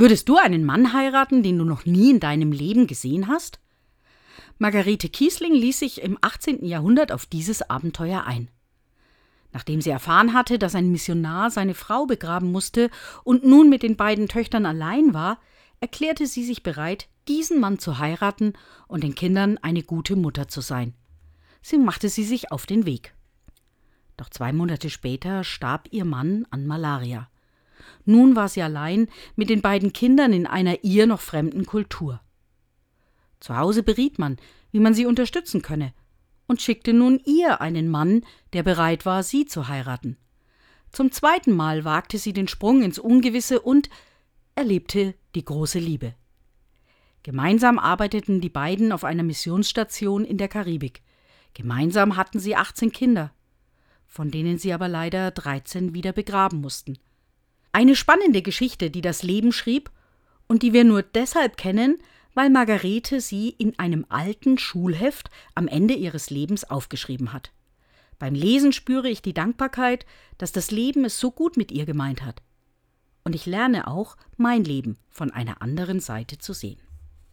Würdest du einen Mann heiraten, den du noch nie in deinem Leben gesehen hast? Margarete Kiesling ließ sich im 18. Jahrhundert auf dieses Abenteuer ein. Nachdem sie erfahren hatte, dass ein Missionar seine Frau begraben musste und nun mit den beiden Töchtern allein war, erklärte sie sich bereit, diesen Mann zu heiraten und den Kindern eine gute Mutter zu sein. Sie machte sie sich auf den Weg. Doch zwei Monate später starb ihr Mann an Malaria. Nun war sie allein mit den beiden Kindern in einer ihr noch fremden Kultur. Zu Hause beriet man, wie man sie unterstützen könne, und schickte nun ihr einen Mann, der bereit war, sie zu heiraten. Zum zweiten Mal wagte sie den Sprung ins Ungewisse und erlebte die große Liebe. Gemeinsam arbeiteten die beiden auf einer Missionsstation in der Karibik. Gemeinsam hatten sie 18 Kinder, von denen sie aber leider 13 wieder begraben mussten. Eine spannende Geschichte, die das Leben schrieb und die wir nur deshalb kennen, weil Margarete sie in einem alten Schulheft am Ende ihres Lebens aufgeschrieben hat. Beim Lesen spüre ich die Dankbarkeit, dass das Leben es so gut mit ihr gemeint hat. Und ich lerne auch, mein Leben von einer anderen Seite zu sehen.